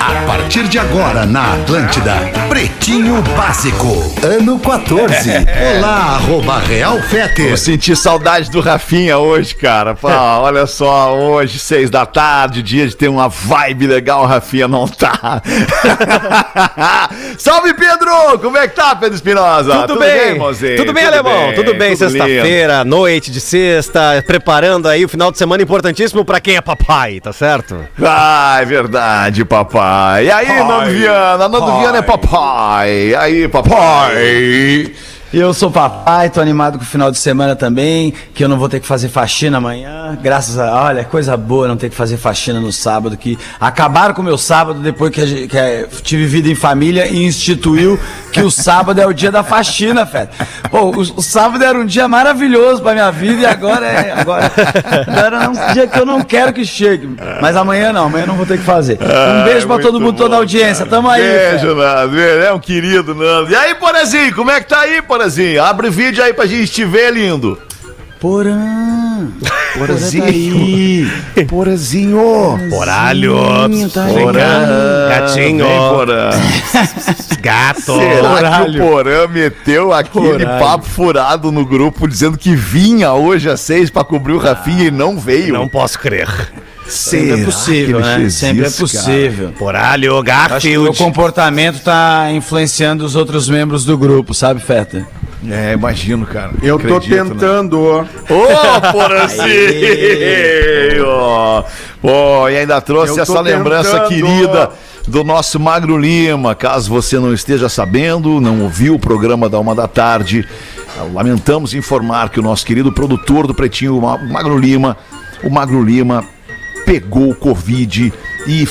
A partir de agora na Atlântida, Pretinho Básico, ano 14. Olá, arroba Real Eu Feter. senti saudade do Rafinha hoje, cara. Pô, olha só, hoje, seis da tarde, dia de ter uma vibe legal, o Rafinha não tá. Salve, Pedro! Como é que tá, Pedro Espinosa? Tudo, bem? mozinho? Tudo bem, alemão? Tudo bem, tudo lindo. sexta-feira, noite de sexta, preparando aí o final de semana importantíssimo pra quem é papai, tá certo? Ah, é verdade, papai. E aí, Nando Viana? Nando Viana é papai. E aí, papai? Eu sou papai, tô animado com o final de semana também, que eu não vou ter que fazer faxina amanhã. Graças a. Olha, coisa boa não ter que fazer faxina no sábado, que acabaram com o meu sábado depois que, gente- que é, tive vida em família e instituiu que o sábado é o dia da faxina, Fed. Pô, o, o sábado era um dia maravilhoso pra minha vida e agora é. Agora, agora é um dia que eu não quero que chegue. Mas amanhã não, amanhã não vou ter que fazer. Um beijo pra todo mundo, toda a bom, audiência. Tamo aí. Beijo, Nando. É um querido, Nando. E aí, Porazinho, como é que tá aí, Porazinho? Abre o vídeo aí pra gente te ver, lindo. Porã. Porazinho. Porazinho. Poralho, tá Porã. gatinho, Vem, Porã. gato. Será que o Porã meteu aquele papo furado no grupo dizendo que vinha hoje às seis pra cobrir o Rafinha e não veio? Não posso crer. Sempre é possível, né? Sempre é possível. Poralho, Acho que o meu Garfield. comportamento tá influenciando os outros membros do grupo, sabe, Feta? É, imagino, cara. Eu tô Acredito, né? tentando. Ô, Porazinho! Pô, e ainda trouxe Eu tô essa lembrança tentando. querida do nosso Magro Lima. Caso você não esteja sabendo, não ouviu o programa da uma da tarde, lamentamos informar que o nosso querido produtor do Pretinho, o o Magro Lima, o Magro Lima pegou o Covid e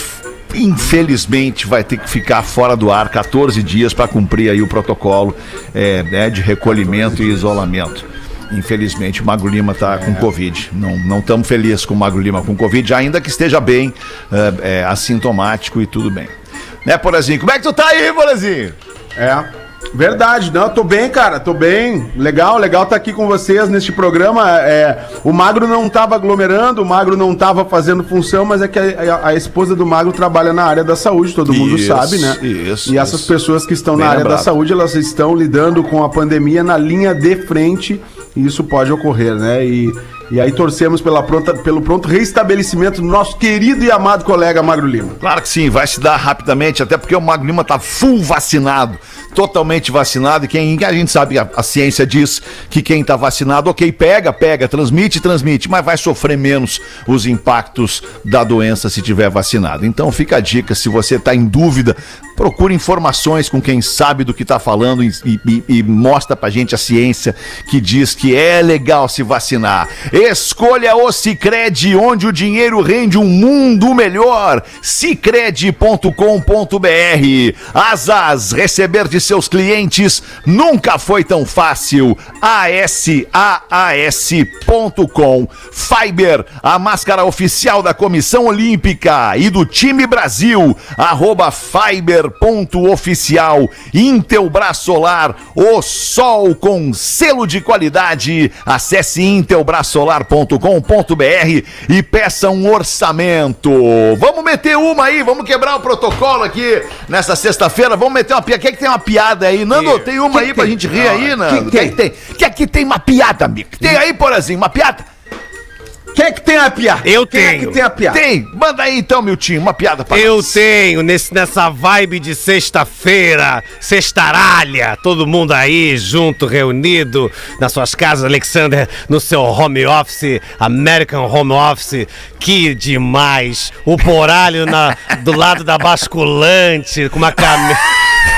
infelizmente vai ter que ficar fora do ar 14 dias para cumprir aí o protocolo é, né, de recolhimento e isolamento. Infelizmente, o Magro Lima tá com Covid. Não estamos felizes com o Magro Lima com Covid, ainda que esteja bem, é, é, assintomático e tudo bem. Né, Porazinho? Como é que tu tá aí, Porazinho? É. Verdade, não, tô bem, cara, tô bem. Legal, legal tá aqui com vocês neste programa. É, o Magro não tava aglomerando, o Magro não tava fazendo função, mas é que a, a- a esposa do Magro trabalha na área da saúde, todo mundo Isso, sabe, né? isso, E essas isso. pessoas que estão Bem na área da lembrado. saúde, elas estão lidando com a pandemia na linha de frente, e isso pode ocorrer, né? E, e aí torcemos pela pronta, pelo pronto restabelecimento do nosso querido e amado colega Magro Lima. Claro que sim, vai se dar rapidamente, até porque o Magro Lima tá full vacinado, totalmente vacinado, e quem a gente sabe, a, a ciência diz que quem tá vacinado, ok, pega, pega, transmite, transmite, mas vai sofrer menos os impactos da doença se tiver vacinado. Então fica a dica, se você tá em dúvida, procure informações com quem sabe do que tá falando e, e- e mostra pra gente a ciência que diz que é legal se vacinar. Escolha o Cicred, onde o dinheiro rende um mundo melhor. Cicred.com.br. Asas, receber de seus clientes nunca foi tão fácil. ASAAS.com. Fiber, a máscara oficial da Comissão Olímpica e do time Brasil. Arroba Fiber.oficial. Intelbras Solar, o sol com selo de qualidade. Acesse intelbrasolar.com.br e peça um orçamento. Vamos meter uma aí, vamos quebrar o protocolo aqui nessa sexta-feira. Vamos meter uma piada. Quem é que tem uma piada aí? Nando, tem uma aí pra gente rir aí, Nando? Quem é que tem? Quem é que tem uma piada, amigo? Tem aí, Porazinho, uma piada? Quem é que tem a piada? Eu Quem é tenho. que tem a piada? Tem! Manda aí então, Miltinho, uma piada pra Eu nós. tenho, nesse, nessa vibe de sexta-feira, sextaralha, todo mundo aí junto, reunido nas suas casas, Alexander, no seu home office, American Home Office, que demais! O poralho na, do lado da basculante, com uma camisa.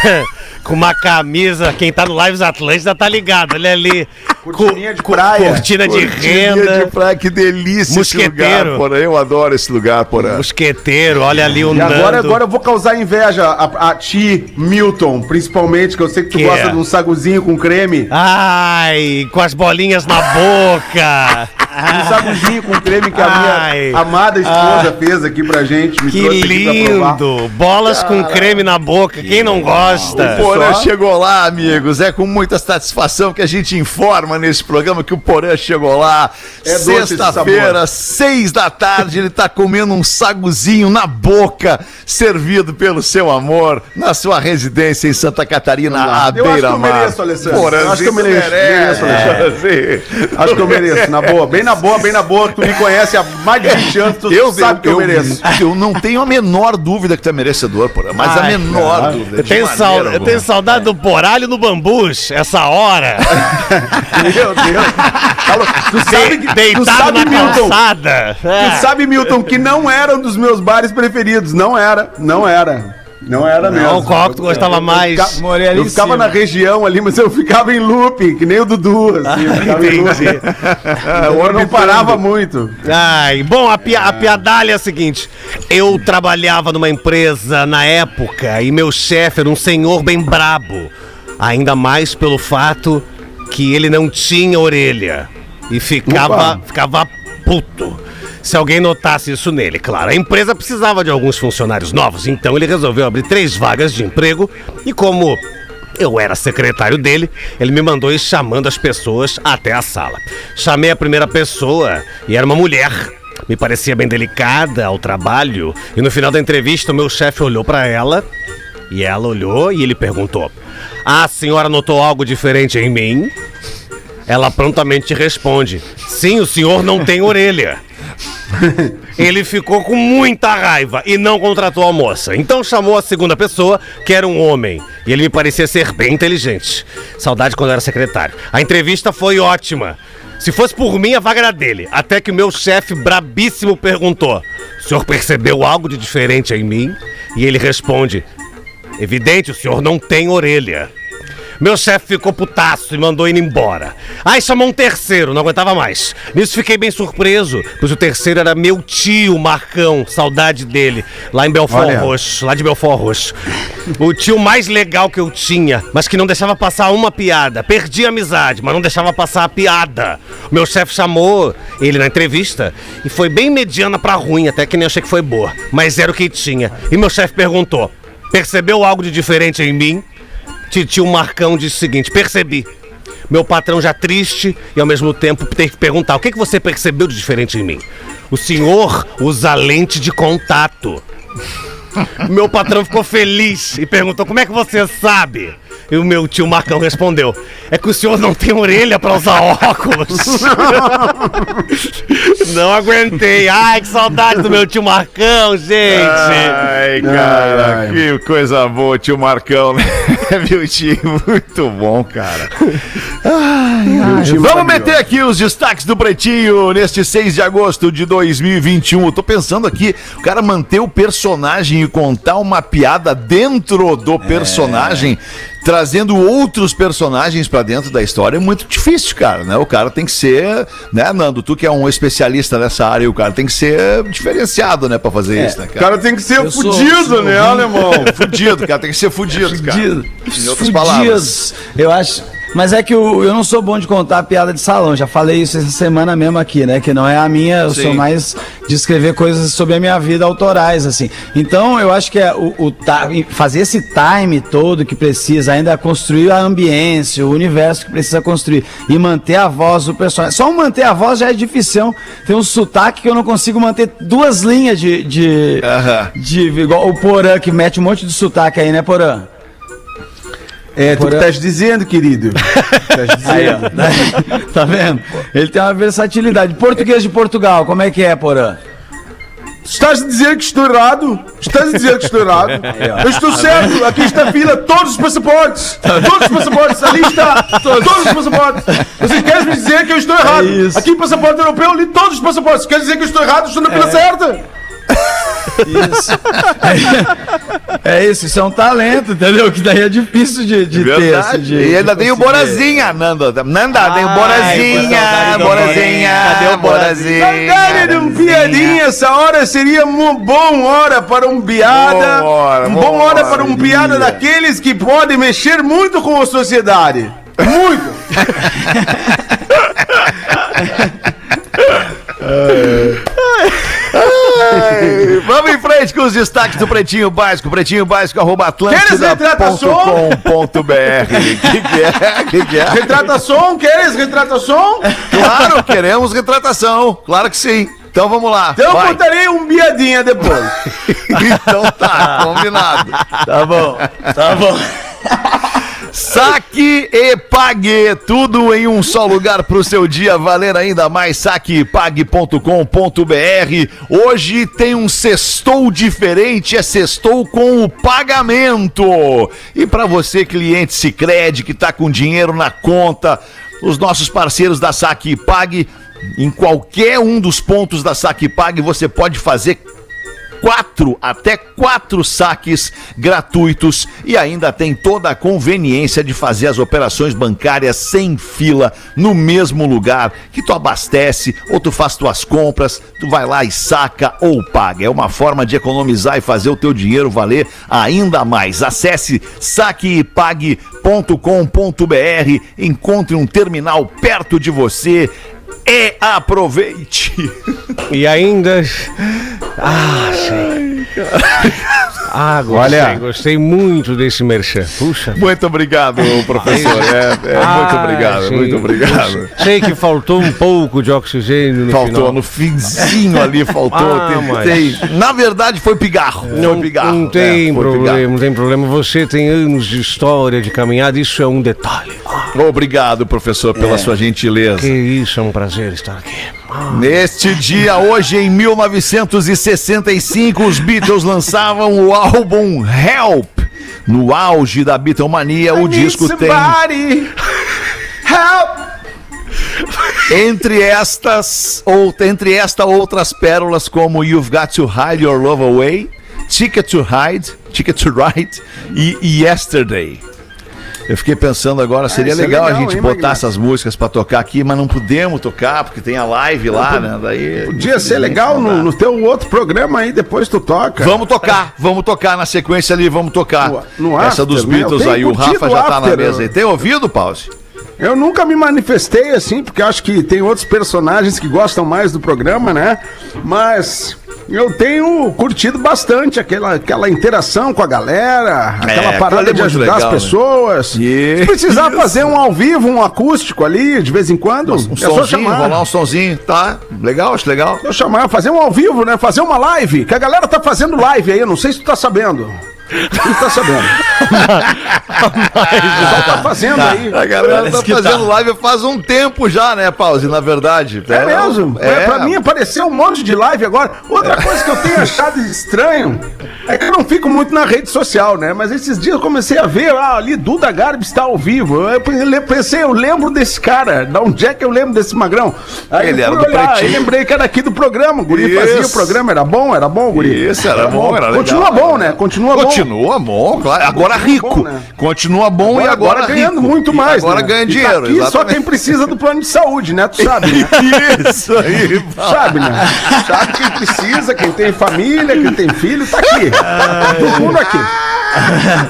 com uma camisa, quem tá no Lives Atlântida tá ligado, olha ali. Cortininha de praia. Cortina de Cortininha renda. de praia, que delícia Mosqueteiro. esse lugar, porra. Eu adoro esse lugar, porra. Mosqueteiro, olha ali o E agora, Nando. agora eu vou causar inveja a, a ti, Milton, principalmente, que eu sei que tu Que gosta é? de um saguzinho com creme. Ai, com as bolinhas na boca. Um saguzinho com creme que a Ai. minha amada esposa fez aqui pra gente. Me Que lindo! Bolas com creme na boca, quem não gosta? O Porã só. chegou lá, amigos. É com muita satisfação que a gente informa nesse programa que o Porã chegou lá. É Sexta-feira, seis da tarde, ele tá comendo um saguzinho na boca, servido pelo seu amor, na sua residência em Santa Catarina, à Eu acho que eu beira-mar. mereço, Alessandro. Acho que eu mereço, mereço, merece. Acho que eu mereço, na boa. Bem na boa, bem na boa. Tu me conhece há mais de 20 anos, tu Eu, sabe que eu, mereço. Eu não tenho a menor dúvida que tu é merecedor, Porã, mas a Ai, menor dúvida. Eu tenho, maneira sal- eu tenho saudade do poralho no bambus, essa hora. Meu Deus. Tu sabe, que, tu Deitado sabe na Milton, calçada. É. tu sabe, Milton, que não era um dos meus bares preferidos. Não era, não era. Não era mesmo. Não, qual que tu gostava Eu mais? ali Eu em ficava na região ali, mas eu ficava em loop, que nem o Dudu, assim. Eu ficava em loop. Eu não parava muito. Ai, bom, a, pia a piadalha é a seguinte: eu trabalhava numa empresa na época e meu chefe era um senhor bem brabo. Ainda mais pelo fato que ele não tinha orelha e ficava, Opa. ficava puto. Se alguém notasse isso nele, claro. A empresa precisava de alguns funcionários novos, então ele resolveu abrir três vagas de emprego e como eu era secretário dele, ele me mandou ir chamando as pessoas até a sala. Chamei a primeira pessoa e era uma mulher. Me parecia bem delicada ao trabalho e no final da entrevista o meu chefe olhou para ela e ela olhou e ele perguntou: "Ah, a senhora notou algo diferente em mim?" Ela prontamente responde: Sim, o senhor não tem orelha. Ele ficou com muita raiva e não contratou a moça. Então chamou a segunda pessoa, que era um homem. E ele me parecia ser bem inteligente. Saudade quando era secretário. A entrevista foi ótima. Se fosse por mim, a vaga era dele. Até que o meu chefe brabíssimo perguntou: O senhor percebeu algo de diferente em mim? E ele responde: Evidente, o senhor não tem orelha. Meu chefe ficou putaço e mandou ele embora. Aí chamou um terceiro, não aguentava mais. Nisso fiquei bem surpreso, pois o terceiro era meu tio Marcão, saudade dele, lá em Belfort Olha. Roxo, lá de Belfort Roxo. O tio mais legal que eu tinha, mas que não deixava passar uma piada. Perdi a amizade, mas não deixava passar a piada. Meu chefe chamou ele na entrevista e foi bem mediana pra ruim, até que nem achei que foi boa. Mas era o que tinha. E meu chefe perguntou: percebeu algo de diferente em mim? Titio Marcão disse o seguinte: percebi. Meu patrão já triste e ao mesmo tempo tem que perguntar: o que, que você percebeu de diferente em mim? O senhor usa lente de contato. Meu patrão ficou feliz e perguntou: como é que você sabe? E o meu tio Marcão respondeu: é que o senhor não tem orelha pra usar óculos. não aguentei. Ai, que saudade do meu tio Marcão, gente. Ai, cara, Ai, ai. que coisa boa, tio Marcão, né? Viu, tio? Muito bom, cara. Ai, tio Vamos meter aqui os destaques do Pretinho neste 6 de agosto de 2021. Eu tô pensando aqui, o cara manter o personagem e contar uma piada dentro do personagem, trazendo outros personagens pra dentro da história é muito difícil, cara, né? O cara tem que ser, né, Nando? Tu que é um especialista nessa área, o cara tem que ser diferenciado, né, pra fazer isso, né, O cara tem que ser Eu fudido, sou né, alemão? Fudido, cara, tem que ser fudido, cara. Fudido. Em outras palavras. Eu acho. Mas é que eu, eu não sou bom de contar piada de salão. Já falei isso essa semana mesmo aqui, né? Que não é a minha. Eu Sim. sou mais de escrever coisas sobre a minha vida autorais, assim. Então eu acho que é o, o fazer esse time todo que precisa, ainda construir a ambiência, o universo que precisa construir e manter a voz do personagem. Só manter a voz já é difícil. Tem um sotaque que eu não consigo manter duas linhas de. de, Aham. de igual o Porã, que mete um monte de sotaque aí, né, Porã? É, tu que estás dizendo, querido. Estás Aí, dizendo. tá vendo? Ele tem uma versatilidade. Português de Portugal, como é que é, Porã? Estás a dizer que estou errado? Estás a dizer que estou errado? Eu estou certo. Aqui está a fila, todos os passaportes. Todos os passaportes. Ali está. Todos os passaportes. Vocês querem me dizer que eu estou errado? isso. Aqui, passaporte europeu, li todos os passaportes. Quer dizer que eu estou errado? Estou na fila certa? Isso. É, isso, isso é um talento, entendeu? Que daí é difícil de, de ter. Assim, de- e ainda tem o. Borazinha, Nanda. Nanda, tem o Borazinha. Borazinha. Cadê o Borazinha? Saudade de um piadinha, essa hora seria uma boa hora para um piada. Boa hora, um boa hora, para um piada daqueles que podem mexer muito com a sociedade. Muito! Ai, Vamos em frente com os destaques do Pretinho Básico. Pretinho Básico, arroba atlântida.com.br. Que que é? Que que é? Retratação, queres retratação? Claro, queremos retratação. Claro que sim. Então vamos lá. Então eu vai. contarei um piadinha depois. Então tá, combinado. Tá bom, tá bom. Saque e pague, tudo em um só lugar para o seu dia valer ainda mais. Saquepague.com.br. Hoje tem um sextou diferente, é sextou com o pagamento. E para você, cliente Sicredi que está com dinheiro na conta, os nossos parceiros da Saque e Pague, em qualquer um dos pontos da Saque Pague, você pode fazer quatro, até quatro saques gratuitos e ainda tem toda a conveniência de fazer as operações bancárias sem fila no mesmo lugar que tu abastece ou tu faz tuas compras, tu vai lá e saca ou paga. É uma forma de economizar e fazer o teu dinheiro valer ainda mais. Acesse saquepague.com.br, encontre um terminal perto de você e aproveite. E ainda. Ah, sei. Ah, gostei, Olha. gostei muito desse merchan. Puxa. Muito obrigado, professor. É, é, muito Ah, obrigado, sim. muito obrigado. Sei que faltou um pouco de oxigênio no Faltou final. no finzinho ali, faltou. Ah, tentei. Na verdade, foi pigarro. Não, foi pigarro. não tem É, problema, pigarro. não tem problema. Você tem anos de história, de caminhada, isso é um detalhe. Obrigado, professor, pela sua gentileza. Que isso, é um prazer estar aqui. Neste dia, hoje em 1965, os Beatles lançavam o álbum Help. No auge da Beatlemania, o disco tem. Help! Entre estas, ou, entre esta outras pérolas como You've Got to Hide Your Love Away, Ticket to Hide, Ticket to Ride e Yesterday. Eu fiquei pensando agora, seria isso é legal, a legal, gente hein, botar Magnata? essas músicas pra tocar aqui, mas não podemos tocar porque tem a live lá, né? Daí Podia ser legal no, no teu outro programa aí, depois tu toca. Vamos tocar, vamos tocar na sequência ali, vamos tocar. No- no Essa after, dos né? Beatles aí, o Rafa já tá na mesa eu- aí. Tem ouvido, Pause? Eu nunca me manifestei assim, porque acho que tem outros personagens que gostam mais do programa, né? Mas eu tenho curtido bastante aquela, aquela interação com a galera, aquela ali parada é de ajudar legal, as né? pessoas. Isso. Se precisar fazer um ao vivo, um acústico ali, de vez em quando, Um é só chamar. rolar um sonzinho, tá? Legal, acho legal. Só chamar, fazer um ao vivo, né? Fazer uma live, que a galera tá fazendo live aí, eu não sei se tu tá sabendo. Tu tá sabendo. Pessoal tá fazendo aí. A galera tá que fazendo tá. live faz um tempo já, né, Pause? Na verdade. É mesmo? É. Pra mim apareceu um monte de live agora. Outra coisa que eu tenho achado estranho é que eu não fico muito na rede social, né? Mas esses dias eu comecei a ver, ah, ali Duda Garbi está ao vivo. Eu pensei, eu lembro desse cara. Da onde é que eu lembro desse magrão? Aí Ele era do olhar, Pretinho. lembrei que era aqui do programa. O Guri fazia o Isso. programa, era bom, era bom, Guri. Isso, era bom, era legal. Continua bom, né? Continua bom. Continua bom, claro. Agora Continua rico. bom, né? Continua bom e agora, ganhando rico. muito E mais. Agora né? ganha E tá dinheiro. aqui só quem precisa do plano de saúde, né? Tu sabe, né? Isso aí. Sabe, né? Sabe quem precisa, quem tem família, quem tem filho, tá aqui. Tá todo mundo aqui.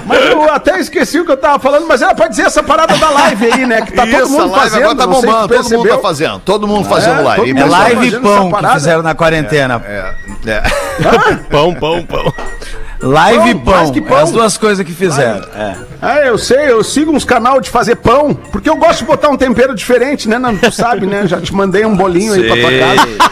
Mas eu até esqueci o que eu tava falando, mas era pra dizer essa parada da live aí, né? Que tá todo Isso, mundo a live fazendo. agora tá bombando. Todo mundo tá fazendo. Todo mundo fazendo É, live. todo E mundo É live fazendo pão que fizeram na quarentena. É, é. Pão, pão, pão. Live e Pão, mais pão. que pão. É as duas coisas que fizeram. É. Ah, eu sei, eu sigo uns canal de fazer pão, porque eu gosto de botar um tempero diferente, né? Não, tu sabe, né? Já te mandei um bolinho aí pra tua casa.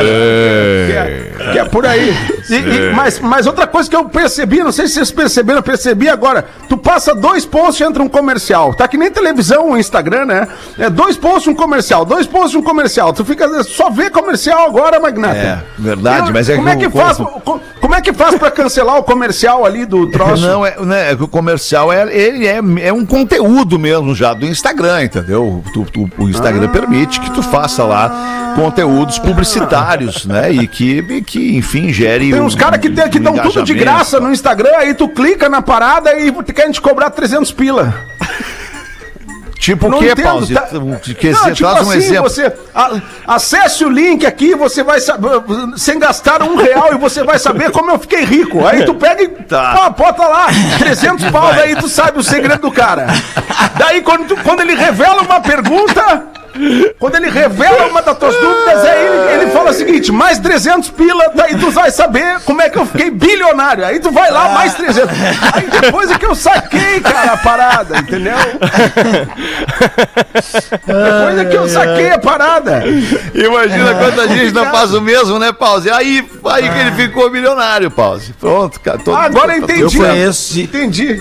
Que é, que é por aí. E- e- mas, mas outra coisa que eu percebi, não sei se vocês perceberam, eu percebi agora. Tu passa dois posts e entra um comercial. Tá que nem televisão ou Instagram, né? É dois posts um comercial, dois posts um comercial. Tu fica só vê comercial agora, Magnata. É, verdade, Eu- mas é como é que faz? Como como é que faz pra cancelar o comercial ali do troço? Não, é, né, o comercial é, ele é, é um conteúdo mesmo já do Instagram, entendeu? Tu- tu- o Instagram permite que tu faça lá conteúdos publicitários, né? E que, e que enfim, gere. Tem um- uns caras que, tem- que um dão tudo de graça no Instagram, aí tu clica na parada e querem te cobrar 300 pila. Tipo o Não quê, entendo, Pause? tá? Que- Não, tipo traz um assim, exemplo. você a- acesse o link aqui, você vai saber, sem gastar um real e você vai saber como eu fiquei rico. Aí tu pega e Tá. pô, bota lá, 300 pau, daí tu sabe o segredo do cara. Daí quando, tu- quando ele revela uma pergunta, quando ele revela uma das tuas dúvidas, aí ele, ele fala o seguinte, mais 300 pila, daí tu vai saber como é que eu fiquei bilionário. Aí tu vai lá, mais 300. Aí depois é que eu saquei, cara, a parada, entendeu? Depois é que eu saquei a parada. Imagina quanta gente não faz o mesmo, né, Pause? Aí, aí que ele ficou milionário, Pause. Pronto, cara. todo- Ah, agora eu todo- entendi. Eu conheço, Entendi.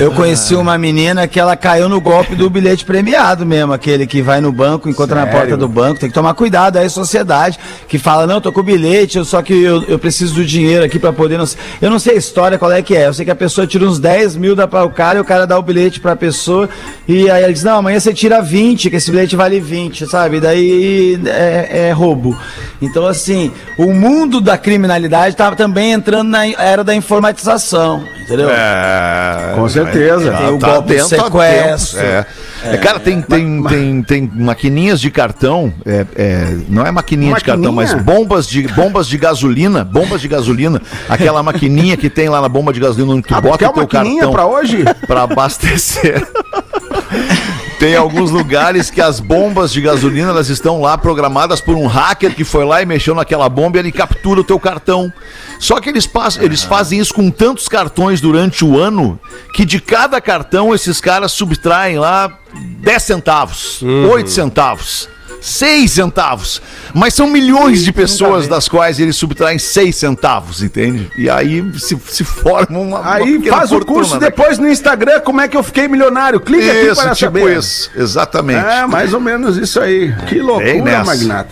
eu conheci uma menina que ela caiu no golpe do bilhete premiado mesmo, aquele que vai no banco, encontra na porta do banco, tem que tomar cuidado aí, sociedade, que fala, não, tô com o bilhete, eu- só que eu, eu preciso do dinheiro aqui pra poder, não eu não sei a história, qual é que é, eu sei que a pessoa tira uns 10 mil, dá para o cara, e o cara dá o bilhete pra pessoa, e aí ele diz, não, amanhã você tira 20, que esse bilhete vale 20, sabe, daí é, é roubo. Então, assim, o mundo da criminalidade tá também entrando na era da informatização, entendeu? É, Com certeza. Tem o tá golpe dentro, sequestro. é. É, cara, tem, tem, tem, tem maquininhas de cartão, é, é, não é maquininha, de cartão, mas Maquininha? bombas de, bombas de gasolina, bombas de gasolina, aquela maquininha que tem lá na bomba de gasolina onde tu Ah, bota o teu maquininha cartão pra hoje? pra abastecer. Tem alguns lugares que as bombas de gasolina elas estão lá programadas por um hacker que foi lá e mexeu naquela bomba e ele captura o teu cartão. Só que eles, passam, eles fazem isso com tantos cartões durante o ano que de cada cartão esses caras subtraem lá 10 centavos, 8 centavos. 6 centavos. Mas são milhões de pessoas das quais eles subtraem 6 centavos, entende? E aí se, se forma uma. uma Aí pequena faz o curso né? depois no Instagram, como é que eu fiquei milionário. Clica aqui Isso, para tipo saber. isso. Exatamente. É, mais ou menos isso aí. Que loucura, magnata.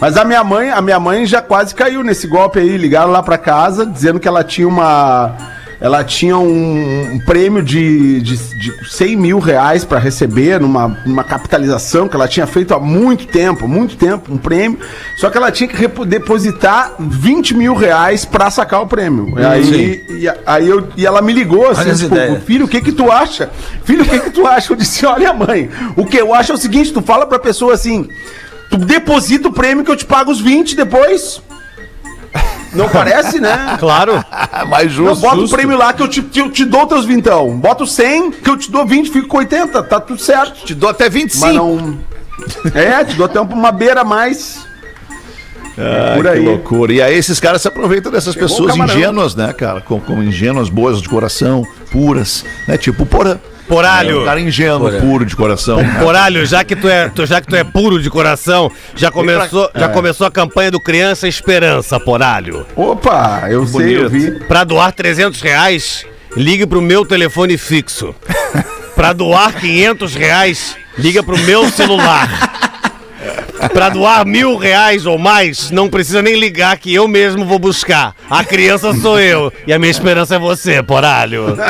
Mas a minha mãe, a minha mãe já quase caiu nesse golpe aí. Ligaram lá pra casa dizendo que ela tinha uma. Ela tinha um, um prêmio de, de, de 100 mil reais pra receber numa, numa capitalização que ela tinha feito há muito tempo, muito tempo, um prêmio. Só que ela tinha que depositar 20 mil reais pra sacar o prêmio. E aí, e, aí eu, e ela me ligou assim, tipo. Filho, o que que tu acha? Filho, o que que tu acha? Eu disse, olha mãe, o que eu acho é o seguinte, tu fala pra pessoa assim, tu deposita o prêmio que eu te pago os 20 depois. Não parece, né? Claro. Mais Não, justo. bota o prêmio lá que eu te, te, eu te dou teus vintão. Bota o 100 que eu te dou 20, fico com 80, tá tudo certo. Te dou até 25. Mas não... É, te dou até uma beira a mais. Ai, por que aí. loucura. E aí esses caras se aproveitam dessas Pegou o pessoas ingênuas, né, cara? Como, como ingênuas, boas de coração, puras, né? Tipo Porã. Poralho. É um cara ingênuo, puro de coração. Poralho, já que tu é, já que tu é puro de coração, já começou, É. já começou a campanha do Criança Esperança, Poralho. Opa, eu sei, eu vi. Pra doar 300 reais, ligue pro meu telefone fixo. Pra doar 500 reais, liga pro meu celular. Pra doar mil reais ou mais, não precisa nem ligar que eu mesmo vou buscar. A criança sou eu e a minha esperança é você, poralho.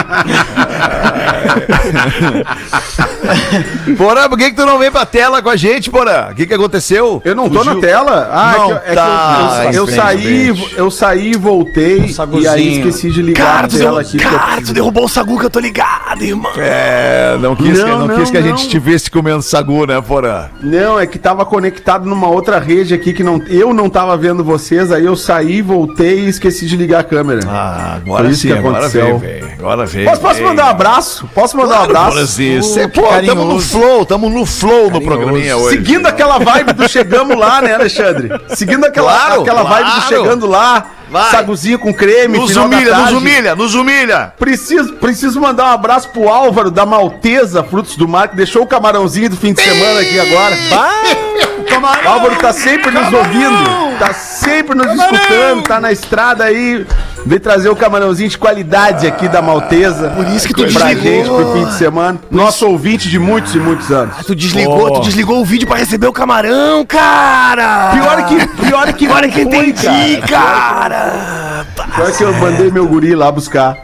Porã, por que, que tu não vem pra tela com a gente, Porã? O que, que aconteceu? Eu não tô Fugiu? na tela. Ah, Não é que, eu- é que tá, eu, eu, eu saí, eu saí e voltei e aí esqueci de ligar a tela aqui. porque eu- derrubou o sagu que eu tô ligado, irmão. É, não quis, que, Não, não, quis não, que a não. gente te visse comendo sagu, né, Porã? Não, é que tava conectado numa outra rede aqui que não, eu não tava vendo vocês, aí eu saí, voltei e esqueci de ligar a câmera. Ah, Foi agora isso sim, que agora aconteceu. veio, velho. Agora veio. posso, posso veio. mandar um abraço? Posso mandar um abraço? Porãzinho, cê- que pô, tamo no carinhoso. flow, tamo no flow no programinha hoje. Seguindo aquela vibe do chegamos lá, né, Alexandre? Seguindo aquela, Claro, aquela vibe do claro. chegando lá, Vai. saguzinho com creme, Nos humilha, nos humilha, nos humilha. Preciso, preciso mandar um abraço pro Álvaro da Malteza Frutos do Mar, que deixou o camarãozinho do fim de semana aqui agora. O Álvaro tá sempre nos ouvindo, tá sempre nos escutando, tá na estrada aí. Vem trazer o camarãozinho de qualidade aqui da Malteza. Por isso que tu pra desligou. gente pro fim de semana. Nosso ouvinte de muitos e muitos anos. Tu desligou, tu desligou o vídeo pra receber o camarão, cara! Pior que, pior que Agora que entendi, cara. cara! Foi que eu mandei meu guri lá buscar.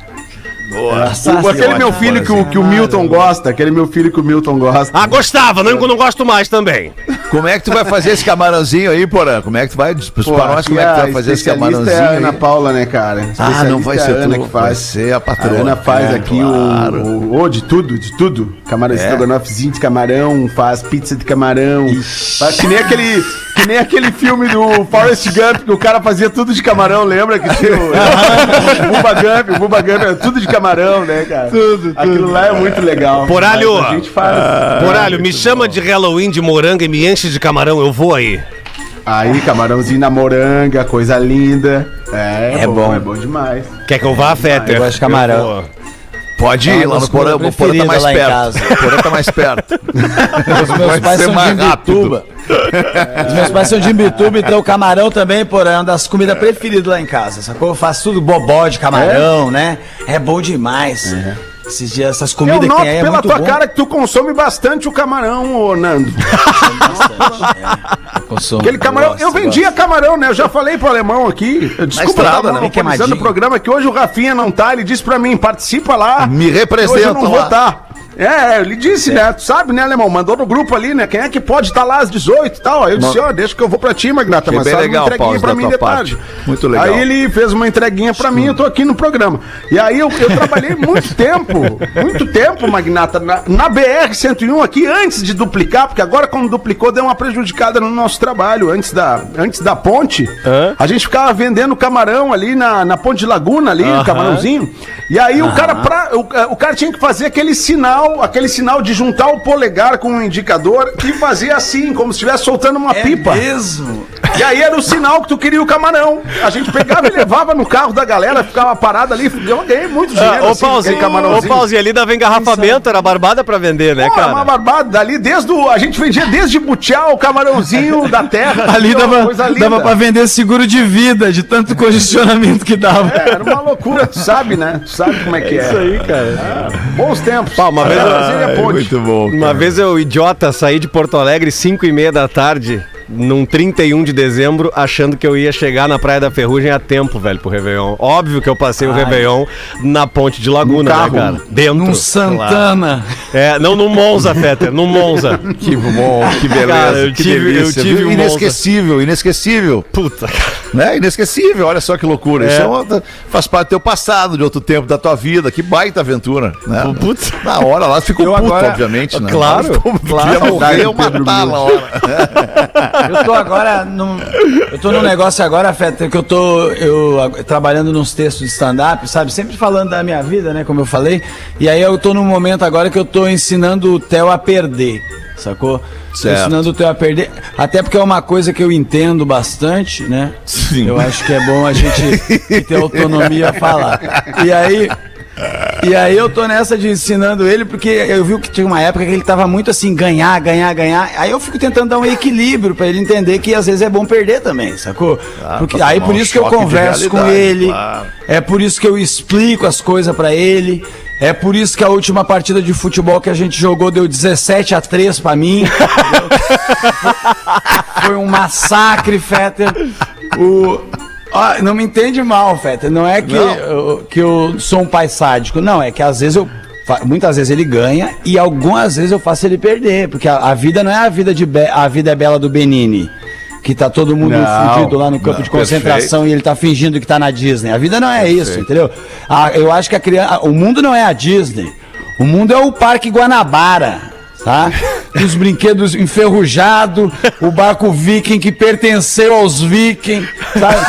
O- aquele meu filho que o, que o Milton gosta, aquele meu filho que o Milton gosta. Ah, gostava, não, não gosto mais também. Como é que tu vai fazer esse camarãozinho aí, Porã? Como é que tu vai? Diz pros Pô, pra nós como é que tu vai fazer esse camarãozinho É a Ana aí? Paula, né, cara? Ah, não vai ser é a Ana tu, que faz. vai ser a patroa. A Ana faz É, aqui claro. É? o, o, o- de tudo, de tudo. Camarão estrogonofezinho de camarão, faz pizza de camarão. Faz que nem aquele que nem aquele filme do Forrest Gump que o cara fazia tudo de camarão, lembra que tinha o, o Bubba Gump, o Bubba Gump era tudo de camarão, né, cara? Tudo, Aquilo lá é muito legal. Poralho, a gente faz. Poralho, me chama de Halloween de moranga e me enche de camarão, eu vou aí. Aí, camarãozinho na moranga, coisa linda. É, É bom. é bom demais. Quer que eu vá, Fetter? eu gosto de camarão. Pode É ir lá no Porã, comidas o Porã tá mais perto. O Porã tá mais perto. Os meus Vai pais são de mais rápido. Imbituba. Os meus pais são de Imbituba, então o camarão também, porra, é uma das comidas preferidas lá em casa, sacou? Eu faço tudo bobó de camarão, né? É bom demais. Esses dias, essas Eu comidas que noto aí é pela muito tua bom. cara que tu consome bastante o camarão, ô Nando. Eu consumo, Aquele camarão. gosto, Eu vendia gosto. camarão, né? Eu já falei pro alemão aqui. Desculpa, tá né? Queimadinho. o programa que hoje o Rafinha não tá. Ele disse pra mim: participa lá. Me representa Hoje eu não lá. vou tá. É, ele disse, né? Tu sabe, né, alemão? Mandou no grupo ali, né? Quem é que pode estar lá às 18 e tal? Aí eu disse, ó, deixa que eu vou pra ti, Magnata. Achei Mas bem legal, uma entreguinha pra mim de tarde. Muito legal. Aí ele fez uma entreguinha pra mim, eu tô aqui no programa. E aí eu, eu trabalhei muito tempo, muito tempo, Magnata, na, na BR-101 aqui, antes de duplicar, porque agora quando duplicou deu uma prejudicada no nosso trabalho. Antes da, antes da ponte, a gente ficava vendendo camarão ali na, na ponte de Laguna, ali, o camarãozinho. E aí o cara, pra, o, o cara tinha que fazer aquele sinal, aquele sinal de juntar o polegar com o indicador e fazer assim, como se estivesse soltando uma É pipa. mesmo? E aí era o sinal que tu queria o camarão. A gente pegava e levava no carro da galera, ficava parado ali. Eu ganhei muito dinheiro. Ah, ô, assim, Pauzinho, ô. Pauzinho, ali dava engarrafamento, era barbada pra vender, né, Pô, era uma cara? barbada. Dali, desde o. A gente vendia desde butiá o camarãozinho da terra. Ali assim, dava, dava pra vender seguro de vida, de tanto congestionamento que dava. É, era uma loucura, tu sabe, né? Tu sabe como é que é. Isso aí, cara. bons tempos. Pá, uma vez eu- Brasília é ponte. Muito bom. Uma vez eu, idiota, saí de Porto Alegre 5 e meia da tarde, num 31 de dezembro, achando que eu ia chegar na Praia da Ferrugem a tempo, velho, pro Réveillon. Óbvio que eu passei o Réveillon na ponte de Laguna, No carro. né, cara? Dentro. Num. Santana. É, não no Monza, Fetter, no Monza. Que bom, que beleza. Cara, eu que tive- eu delícia, tive viu? um Inesquecível, inesquecível. Puta, cara. Né? Inesquecível, olha só que loucura. Isso é uma- faz parte do teu passado, de outro tempo da tua vida. Que baita aventura. Né? Putz. Na hora lá ficou Eu puto, agora- obviamente. Né? Claro, Ficou- claro. Morrer do Pedro matar na hora. Eu tô agora num. Eu tô num negócio agora, Feta, que eu tô eu, trabalhando nos textos de stand-up, sabe? Sempre falando da minha vida, né? Como eu falei. E aí eu tô num momento agora que eu tô ensinando o Theo a perder. Sacou? Tô Certo. ensinando o Theo a perder. Até porque é uma coisa que eu entendo bastante, né? Sim. Eu acho que é bom a gente ter autonomia a falar. E aí. E aí eu tô nessa de ensinando ele, porque eu vi que tinha uma época que ele tava muito assim, ganhar, ganhar, ganhar. Aí eu fico tentando dar um equilíbrio pra ele entender que às vezes é bom perder também, sacou? porque, pra aí por um isso que eu converso com ele. claro. É por isso que eu explico as coisas pra ele. É por isso que a última partida de futebol que a gente jogou deu 17 a 3 pra mim. Foi um massacre, Fetter. O... Ah, não me entende mal, Fetter. Não é que eu, que eu sou um pai sádico. Não, é que às vezes eu. Muitas vezes ele ganha e algumas vezes eu faço ele perder. Porque a, a vida não é a vida, de Be- a vida é bela do Benini. Que tá todo mundo Não, fudido lá no campo não, de concentração e ele tá fingindo que tá na Disney. A vida não é isso, entendeu? Ah, eu acho que a criança. O mundo não é a Disney. O mundo é o Parque Guanabara tá? Os brinquedos enferrujados, o barco viking que pertenceu aos vikings, sabe?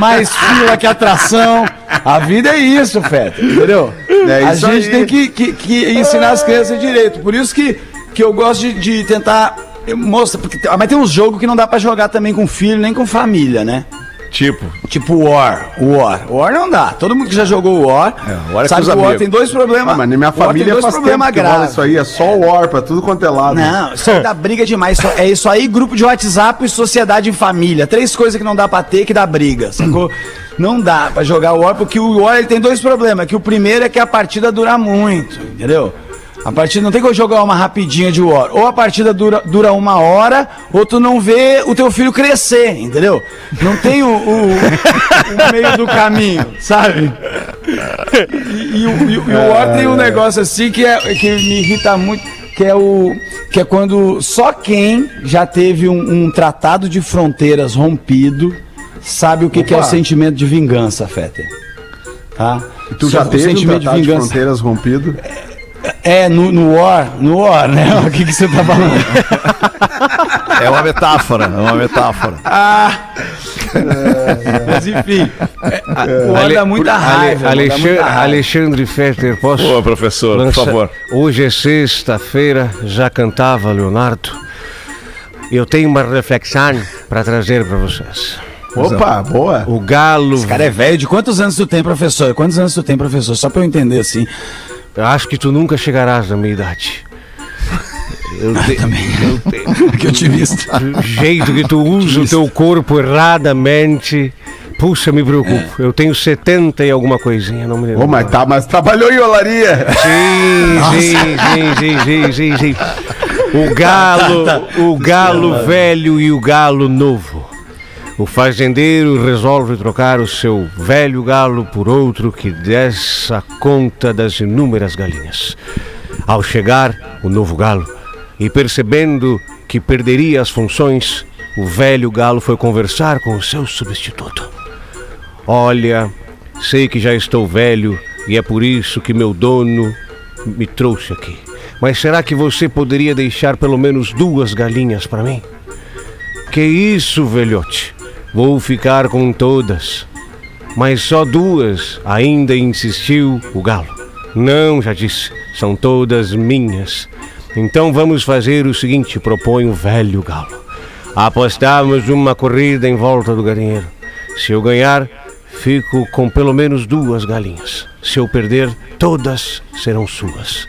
Mais fila que atração. A vida é isso, Feta, entendeu? É a gente aí. tem que, que, que ensinar as crianças direito. Por isso que, que eu gosto de, de tentar mostrar. Porque, mas tem uns jogos que não dá pra jogar também com filho, nem com família, né? Tipo, Tipo War, War. War não dá. Todo mundo que já jogou War, War é sabe que o War amigos. tem dois problemas. Ah, mas na minha War tem família dois problemas graves. isso aí. É só o War pra tudo quanto é lado. Não, isso aí dá briga demais. É isso aí, grupo de WhatsApp e sociedade em família. Três coisas que não dá pra ter que dá briga, sacou? Não dá pra jogar o War, porque o War ele tem dois problemas. Que o primeiro é que a partida dura muito, entendeu? A partida não tem como jogar uma rapidinha de War. Ou a partida dura, dura uma hora, ou tu não vê o teu filho crescer, entendeu? Não tem o, o- o meio do caminho, sabe? E, e o, e o- e o War tem um negócio assim que, é, que me irrita muito, que é o. Que é quando só quem já teve um, um tratado de fronteiras rompido sabe o que, que é o sentimento de vingança, Fetter. Tá? Tu já teve um tratado de fronteiras rompido? É, no, no War, no War, né? O que, que você tá falando? É uma metáfora, é uma metáfora. Mas enfim, é, o War dá muita raiva. Alexandre, muita raiva. Alexandre Fetter, posso? Ô, professor, por favor. Hoje é sexta-feira, já cantava Leonardo. Eu tenho uma reflexão para trazer para vocês. Opa, boa. O galo. Esse cara é velho. De quantos anos tu tem, professor? Quantos anos tu tem, professor? Só pra eu entender assim. Eu acho que tu nunca chegarás na minha idade. Eu te- eu. Que eu te visto. Do jeito que tu usa o teu corpo erradamente. Puxa, me preocupo. Eu tenho 70 e alguma coisinha, não me lembro. Ô, mas, tá, mas trabalhou em olaria. Sim, sim, sim, sim, sim, sim. O galo, o galo velho e o galo novo. O fazendeiro resolve trocar o seu velho galo por outro que dessa conta das inúmeras galinhas. Ao chegar o novo galo e percebendo que perderia as funções, o velho galo foi conversar com o seu substituto. Olha, sei que já estou velho e é por isso que meu dono me trouxe aqui. Mas será que você poderia deixar pelo menos duas galinhas para mim? Que isso, velhote? Vou ficar com todas. Mas só duas, ainda insistiu o galo. Não, já disse, são todas minhas. Então vamos fazer o seguinte, propõe o velho galo. Apostamos uma corrida em volta do galinheiro. Se eu ganhar, fico com pelo menos duas galinhas. Se eu perder, todas serão suas.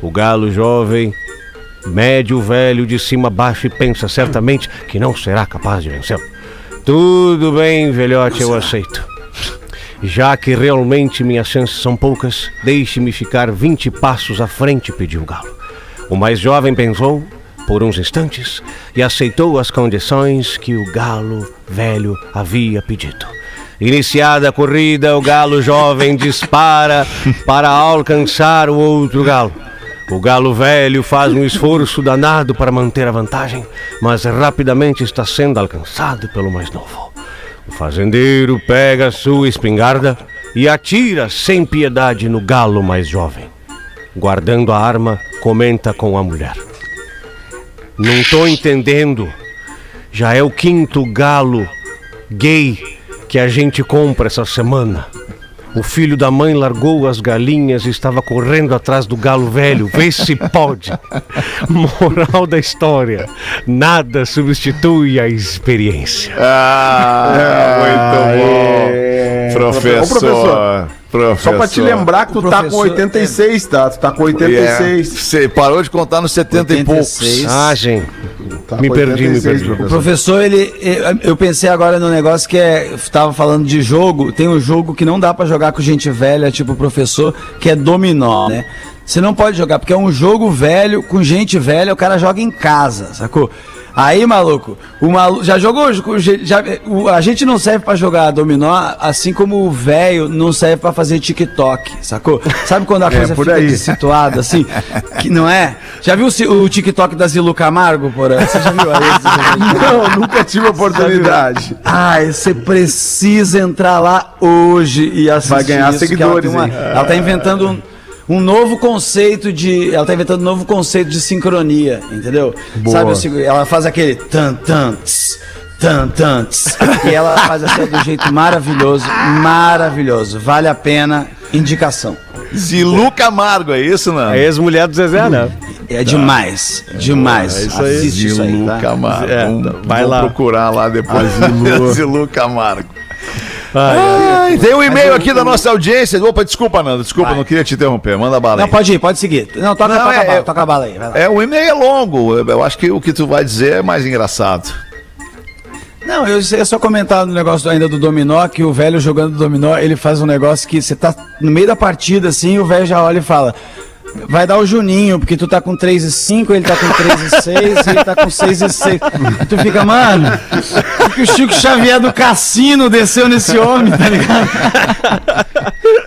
O galo jovem mede o velho de cima a baixo e pensa certamente que não será capaz de vencê-lo. Tudo bem, velhote, eu aceito. Já que realmente minhas chances são poucas, deixe-me ficar 20 passos à frente, pediu o galo. O mais jovem pensou por uns instantes e aceitou as condições que o galo velho havia pedido. Iniciada a corrida, o galo jovem dispara para alcançar o outro galo. O galo velho faz um esforço danado para manter a vantagem, mas rapidamente está sendo alcançado pelo mais novo. O fazendeiro pega sua espingarda e atira sem piedade no galo mais jovem. Guardando a arma, comenta com a mulher: Não tô entendendo. Já é o quinto galo gay que a gente compra essa semana. O filho da mãe largou as galinhas e estava correndo atrás do galo velho. Vê se pode. Moral da história: nada substitui a experiência. Ah, muito bom. é. Professor. Ô, professor, professor. Só pra te lembrar que tu tá com professor 86, tá? Tu tá com 86. Você parou de contar nos 70 e poucos. 86. Ah, gente. Tá Me perdi, me 86, perdi. O professor. professor, ele. Eu pensei agora no negócio que é. Tava falando de jogo. Tem um jogo que não dá pra jogar com gente velha, tipo o professor, que é dominó, né? Você não pode jogar, porque é um jogo velho, com gente velha, o cara joga em casa, sacou? Aí, maluco, o maluco. Já jogou? Já, o- a gente não serve pra jogar dominó, assim como o velho não serve pra fazer TikTok, sacou? Sabe quando a coisa por fica aí. desituada, assim? Que não é? Já viu o, TikTok da Zilu Camargo, porra? Você já viu aí? Não, nunca tive oportunidade. Ai, você precisa entrar lá hoje e assistir. Vai ganhar isso, seguidores, Ela, tem hein? uma- ela tá inventando um, um novo conceito de. Ela tá inventando um novo conceito de sincronia, entendeu? Boa. Sabe, ela faz aquele tan tan tss, tan tan tss, e ela faz assim do jeito maravilhoso, maravilhoso. Vale a pena. Indicação. Zilu Camargo, é isso, não? A ex-mulher do Zezé, né? É demais, demais. É isso aí. Assiste isso aí, Zilu tá? Camargo. É, Vamos, vai vamos lá. procurar lá depois. Zilu. Zilu Camargo. Ai, Ai, tem um e-mail aqui da nossa audiência. Opa, desculpa, Nando. Desculpa, não queria te interromper. Manda bala Não, aí. pode ir, pode seguir. Não, toca, Não, toca, é- a bala, é- toca a bala aí. É, o e-mail é longo. Eu- Eu acho que o que tu vai dizer é mais engraçado. Não, eu ia só comentar no negócio ainda do dominó, que o velho jogando dominó, ele faz um negócio que você tá no meio da partida, assim, e o velho já olha e fala: vai dar o Juninho, porque tu tá com 3 e 5, ele tá com 3 e 6, e ele tá com 6 e 6. E tu fica, mano, que o Chico Xavier do cassino desceu nesse homem, tá ligado?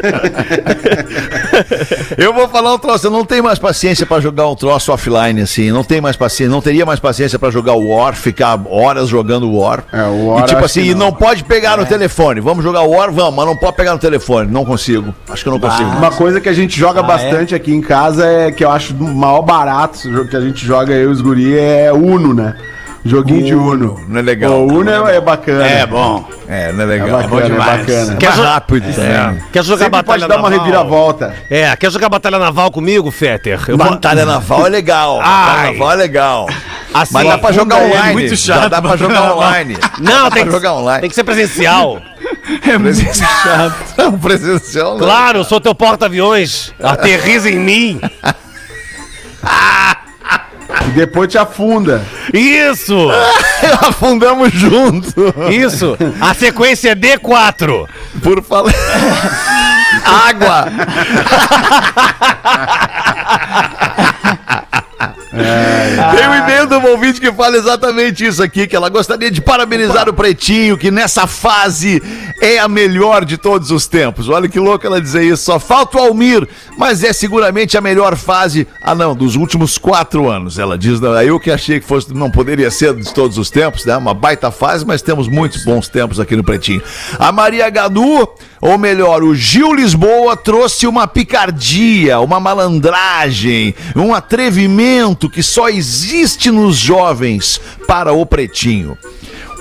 Eu vou falar um troço, eu não tenho mais paciência pra jogar um troço offline assim, não tenho mais paciência, não teria mais paciência pra jogar War, ficar horas jogando War. É, o War E tipo assim, não. não pode pegar no telefone. Vamos jogar War, vamos, mas não pode pegar no telefone, não consigo. Acho que eu não consigo. Uma coisa que a gente joga Ah, bastante aqui em casa é que eu acho o maior barato que a gente joga eu e os guri é Uno, né? Joguinho de Uno. não é legal. O Uno é, é bacana. É bom. É, não é É legal. bacana, é bacana. Quer Mais jo- rápido, É. Quer jogar Sempre batalha pode dar uma naval? reviravolta. É, quer jogar batalha naval comigo, Fetter? Eu vou- Batalha naval é legal. Batalha naval é legal. Assim, Mas dá pra jogar é online. muito Já chato, dá pra jogar online. Não, dá tem pra que, jogar online. tem que ser presencial. É muito chato. Não, presencial não. Claro, eu sou teu porta-aviões. Aterriza em mim. E depois te afunda. Isso! Afundamos junto. Isso! A sequência é D4. Por falar. Água! Tem um do ouvinte que fala exatamente isso aqui, que ela gostaria de parabenizar o Pretinho, que nessa fase é a melhor de todos os tempos. Olha que louco ela dizer isso. Só falta o Almir, mas é seguramente a melhor fase, ah não, dos últimos quatro anos. Ela diz, não, eu que achei que fosse, não poderia ser de todos os tempos, né? Uma baita fase, mas temos muitos bons tempos aqui no Pretinho. A Maria Gadu, ou melhor, o Gil Lisboa trouxe uma picardia, uma malandragem, um atrevimento que só existe nos jovens para o Pretinho.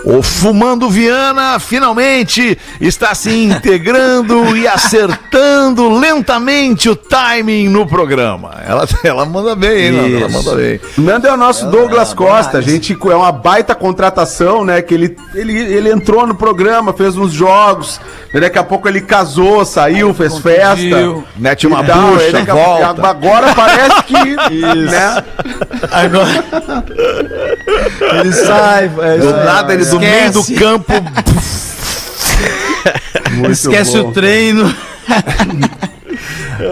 O Fumando Viana finalmente está se integrando e acertando lentamente o timing no programa. Ela, ela manda bem, hein, Nando? Ela Isso. manda bem. Nando é o nosso Douglas é Costa. A gente é uma baita contratação, né? Que ele, ele, ele entrou no programa, fez uns jogos. Daqui a pouco ele casou, saiu, fez festa. Mete uma tal, bucha, a- volta. Agora parece que. né? Agora. Ele sai. É, Do nada, ele do meio do Esquece. campo. Esquece bom. o treino.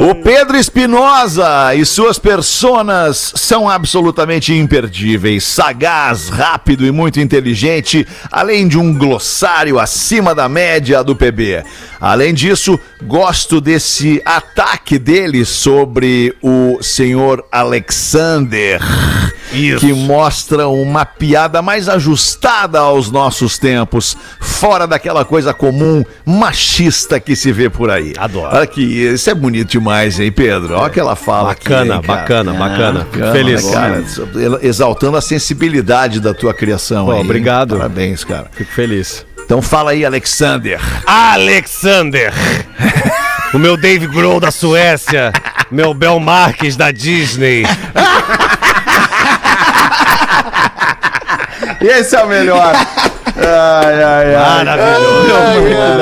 O Pedro Espinosa e suas personas são absolutamente imperdíveis. Sagaz, rápido e muito inteligente, além de um glossário acima da média do PB. Além disso, gosto desse ataque dele sobre o senhor Alexander. Isso. Que mostra uma piada mais ajustada aos nossos tempos, fora daquela coisa comum machista que se vê por aí. Adoro. Olha que isso é bonito demais, hein, Pedro? Olha que ela fala Bacana, aqui, hein, cara. bacana, bacana. Bacana, feliz. cara? Exaltando a sensibilidade da tua criação. Pô, aí, hein? obrigado. Parabéns, cara. Fico feliz. Então fala aí, Alexander. Alexander! o meu Dave Grohl da Suécia. Meu Bel Marques da Disney. Esse é o melhor. Ai, ai, ai. Maravilhoso.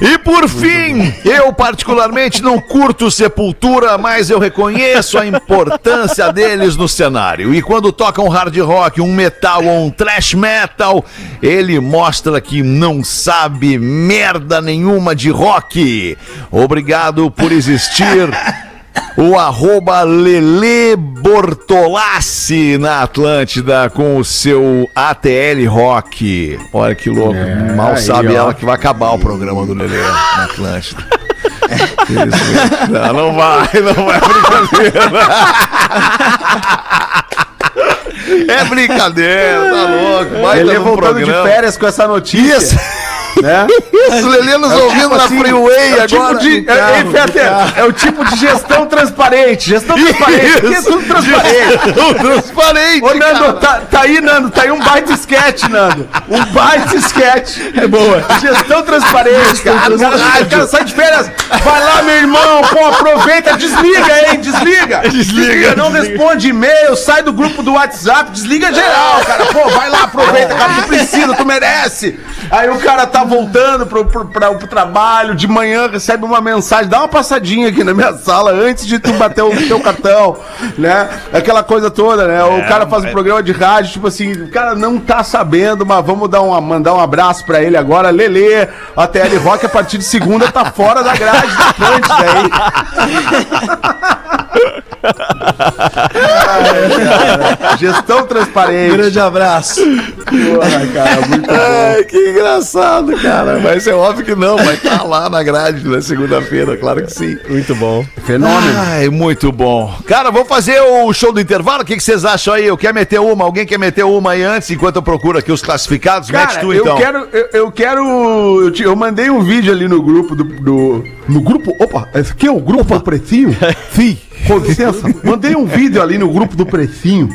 E por fim, eu particularmente não curto Sepultura, mas eu reconheço a importância deles no cenário. E quando tocam hard rock, um metal ou um thrash metal, ele mostra que não sabe merda nenhuma de rock. Obrigado por existir. O arroba Lele Bortolassi na Atlântida com o seu ATL Rock. Olha que louco. Mal aí, sabe ela que vai acabar o programa do Lele na Atlântida. Isso. Não, não vai, não vai brincadeira. É brincadeira, tá louco. Vai um voltando programa. de férias com essa notícia. Isso, Né? isso, Lelê nos ouvindo na freeway é o tipo agora. de, carro, é, é o tipo de gestão transparente. Gestão transparente. Aqui é tudo transparente. Tudo transparente. Ô, Nando, tá, tá aí, Nando, tá aí um baita sketch, Nando. Um baita sketch. É boa. Gestão transparente, cara. O cara, cara sai de férias. Vai lá, meu irmão, pô, aproveita, desliga, hein, desliga. Desliga. Não responde e-mail, sai do grupo do WhatsApp, desliga geral, cara. pô, vai lá, aproveita, cara, tu precisa, tu merece. Aí o cara tá voltando pro, pro, pra- pro trabalho, de manhã recebe uma mensagem, dá uma passadinha aqui na minha sala antes de tu bater o teu cartão, né? Aquela coisa toda, né? O cara faz um programa de rádio, tipo assim, o cara não tá sabendo, mas vamos dar uma, mandar um abraço pra ele agora. Lelê, a TL Rock, a partir de segunda tá fora da grade da Atlântida aí. Gestão transparente. Grande abraço. Porra, cara, muito Ai, que engraçado, cara. Mas é óbvio que não, vai estar lá na grade na segunda-feira, claro que sim. Muito bom. fenômeno. Ai, muito bom. Cara, vamos fazer o show do intervalo? O que, vocês acham aí? Eu quero meter uma. Alguém quer meter uma aí antes, enquanto eu procuro aqui os classificados? Mete Cara, tu eu então. quero, eu, eu quero. Eu, te- eu mandei um vídeo ali no grupo do. do- no grupo. Opa, esse aqui é o grupo do Pretinho? Sim. Com licença. Mandei um vídeo ali no grupo do Pretinho.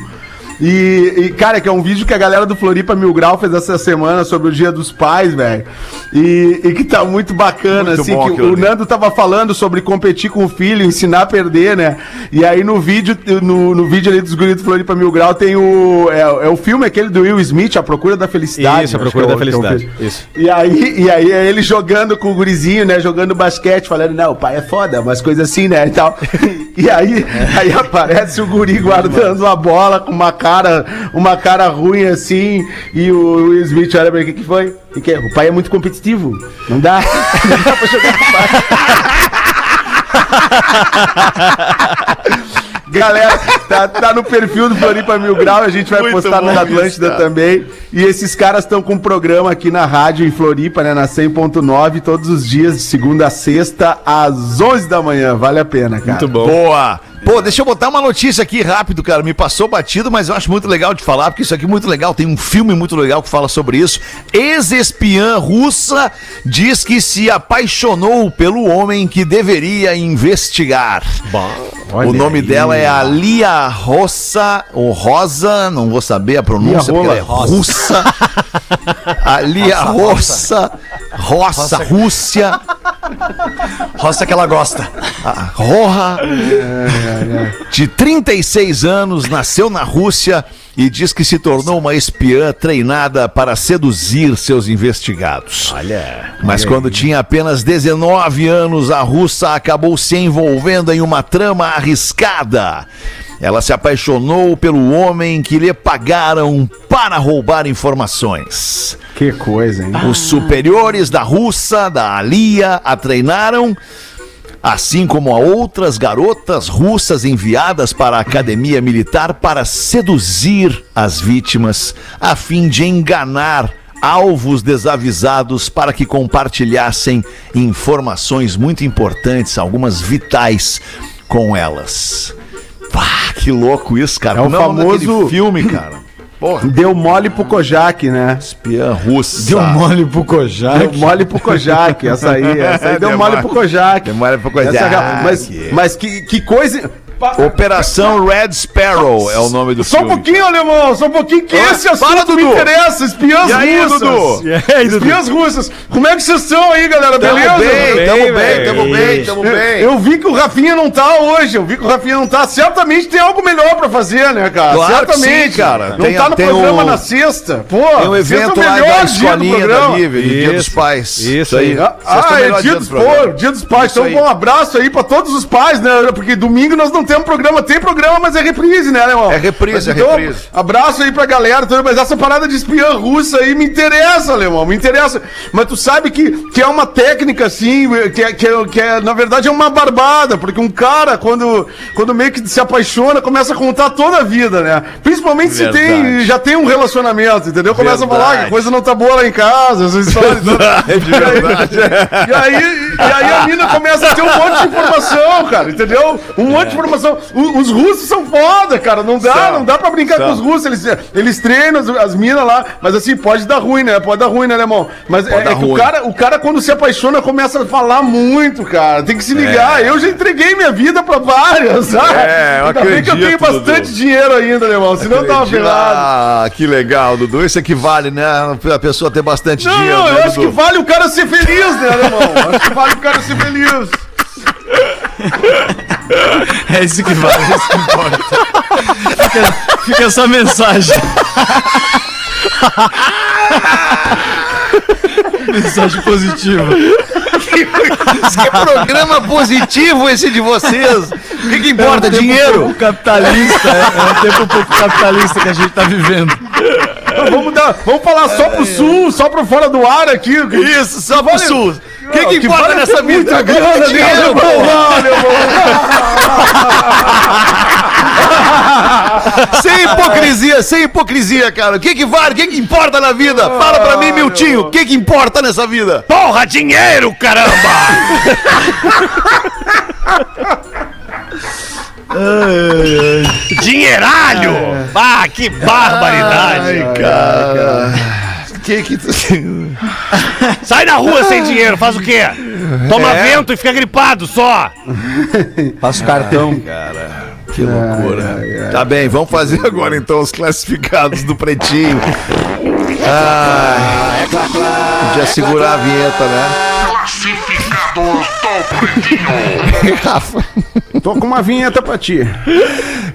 E, e, cara, que é um vídeo que a galera do Floripa Mil Grau fez essa semana sobre o Dia dos Pais, velho. E, e que tá muito bacana, Muito assim, que o. Nando tava falando sobre competir com o filho, ensinar a perder, né? E aí no vídeo, no, no vídeo ali dos guris do Floripa Mil Grau tem o. É, é o filme aquele do Will Smith, A Procura da Felicidade. Isso, A Procura é da é o Felicidade. Isso. E aí, e aí é ele jogando com o gurizinho, né? Jogando basquete, falando, não, o pai é foda, umas coisas assim, né? E tal. E aí, aí aparece o guri guardando a bola com uma cara, uma cara ruim assim. E o Will Smith olha pra ele, o que, que foi? O que é? O pai é muito competitivo. Não dá. Não dá pra jogar com o pai. Galera, tá, tá no perfil do Floripa Mil Grau, a gente vai Muito postar no bom Atlântida isso, também. E esses caras estão com um programa aqui na rádio em Floripa, né, na 100.9, todos os dias, de segunda a sexta, às 11 da manhã. Vale a pena, cara. Muito bom. Boa! Pô, deixa eu botar uma notícia aqui rápido, cara. Me passou batido, mas eu acho muito legal de falar, porque isso aqui é muito legal. Tem um filme muito legal que fala sobre isso. Ex-espiã russa diz que se apaixonou pelo homem que deveria investigar. o nome dela é Alia Rossa, ou Rosa, não vou saber a pronúncia, porque ela é russa. Alia Rossa, Rossa, Rússia. Roça que ela gosta. Roja, de 36 anos, nasceu na Rússia e diz que se tornou uma espiã treinada para seduzir seus investigados. Olha. Mas quando tinha apenas 19 anos, a russa acabou se envolvendo em uma trama arriscada. Ela se apaixonou pelo homem que lhe pagaram para roubar informações. Que coisa, hein? Os superiores da russa, da Alia, a treinaram, assim como a outras garotas russas enviadas para a academia militar para seduzir as vítimas, a fim de enganar alvos desavisados para que compartilhassem informações muito importantes, algumas vitais, com elas. Pá, que louco isso, cara. É o daquele famoso- filme, cara. Porra, Deu mole pro Kojak, né? espiã russa. Deu mole pro Kojak. Deu mole pro Kojak, essa aí. Essa aí deu Deu mole pro Kojak. Deu mole pro Kojak. Essa mas, mas que, que coisa. Operação Red Sparrow é o nome do Só um filme. pouquinho, alemão, só um pouquinho, que Ah, esse assunto fala, me Dudu. interessa. Espiãs E aí, russas. Dudu? E aí, Dudu? Espiãs russas. Como é que vocês estão aí, galera? Tamo Beleza? bem, tamo bem, velho. tamo bem, tamo Eu, bem. eu vi que o Rafinha não tá hoje, eu vi que o Rafinha não tá. Certamente tem algo melhor pra fazer, né, cara? Claro que Certamente. sim, cara. Não Tem- tá no tem programa o- na sexta. Pô, Tem um sexta é evento lá melhor da dia do escolinha da programa. Lívia, do Dia dos Pais. isso aí. Ah, ah, é dia dos, pô, dia dos pais. Então, um abraço aí pra todos os pais, né? Porque domingo nós não temos programa. Tem programa, mas é reprise, né, irmão? É reprise, Mas, é reprise. Abraço aí pra galera. Mas essa parada de espiã russa aí me interessa, alemão. Me interessa. Mas tu sabe que, que é uma técnica, assim, que é, que, é, que é, na verdade, é uma barbada. Porque um cara, quando, quando meio que se apaixona, começa a contar toda a vida, né? Principalmente se tem, Verdade. já tem um relacionamento, entendeu? Começa a falar Verdade. que a coisa não tá boa lá em casa, essas histórias. É de verdade. E aí, e aí a mina começa a ter um monte de informação, cara, entendeu? Um monte de informação. O- os russos são foda, cara. Não dá, São. não dá pra brincar São. com os russos. Eles, eles treinam as, as minas lá, mas assim, pode dar ruim, né? Pode dar ruim, né, alemão? Mas é, é que o cara, o cara, quando se apaixona, começa a falar muito, cara. Tem que se ligar. Eu já entreguei minha vida pra várias, sabe? É, eu Ainda bem que eu tenho acredito, bastante Dudu. dinheiro ainda, alemão. Senão eu tava ferrado. Ah, que legal, Dudu. Isso equivale, né? A pessoa ter bastante Não, dinheiro, não, eu né, acho que Dudu? vale o cara ser feliz, né, alemão? Acho que vale o cara ser feliz. É isso que vale, é isso que importa. fica, fica essa mensagem. mensagem positiva. Que programa positivo esse de vocês. O que, que importa? É um Dinheiro? pouco capitalista, é, é um tempo um pouco capitalista que a gente tá vivendo. Então, vamos, dar, vamos falar só pro sul, só pro fora do ar aqui. Isso, só pro Vale- sul. O que, Não, que que importa nessa vida? muita grana, Dinheiro, né? porra. Vale, Sem hipocrisia, sem hipocrisia, cara. O que que vale? O que que importa na vida? Fala pra mim, Miltinho, o que que importa nessa vida? Porra, dinheiro, caramba! Dinheiralho! Ah, que barbaridade! Cara. Que que tu... Sai na rua sem dinheiro, faz o quê? Toma vento e fica gripado só! Passa o cartão. Que loucura. Tá bem, vamos fazer agora então os classificados do Pretinho. Ah, podia segurar a vinheta, né? Rafa. Tô com uma vinheta pra ti.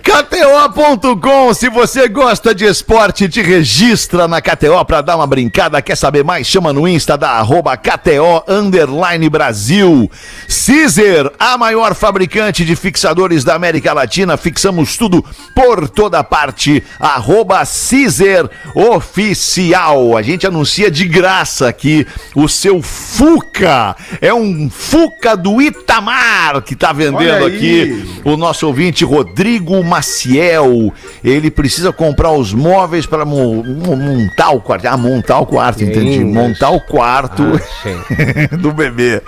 KTO.com, se você gosta de esporte, te registra na KTO pra dar uma brincada. Quer saber mais? Chama no Insta da arroba KTO Underline Brasil. Caesar, a maior fabricante de fixadores da América Latina. Fixamos tudo por toda parte. Arroba Caesar Oficial. A gente anuncia de graça aqui o seu Fuca. É um Fuca do Itamar que tá vendendo aqui o nosso ouvinte Rodrigo Maciel. Ele precisa comprar os móveis para mo- mo- montar o quarto. Ah, montar o quarto, entendi. Sim, Montar o quarto sim. do bebê.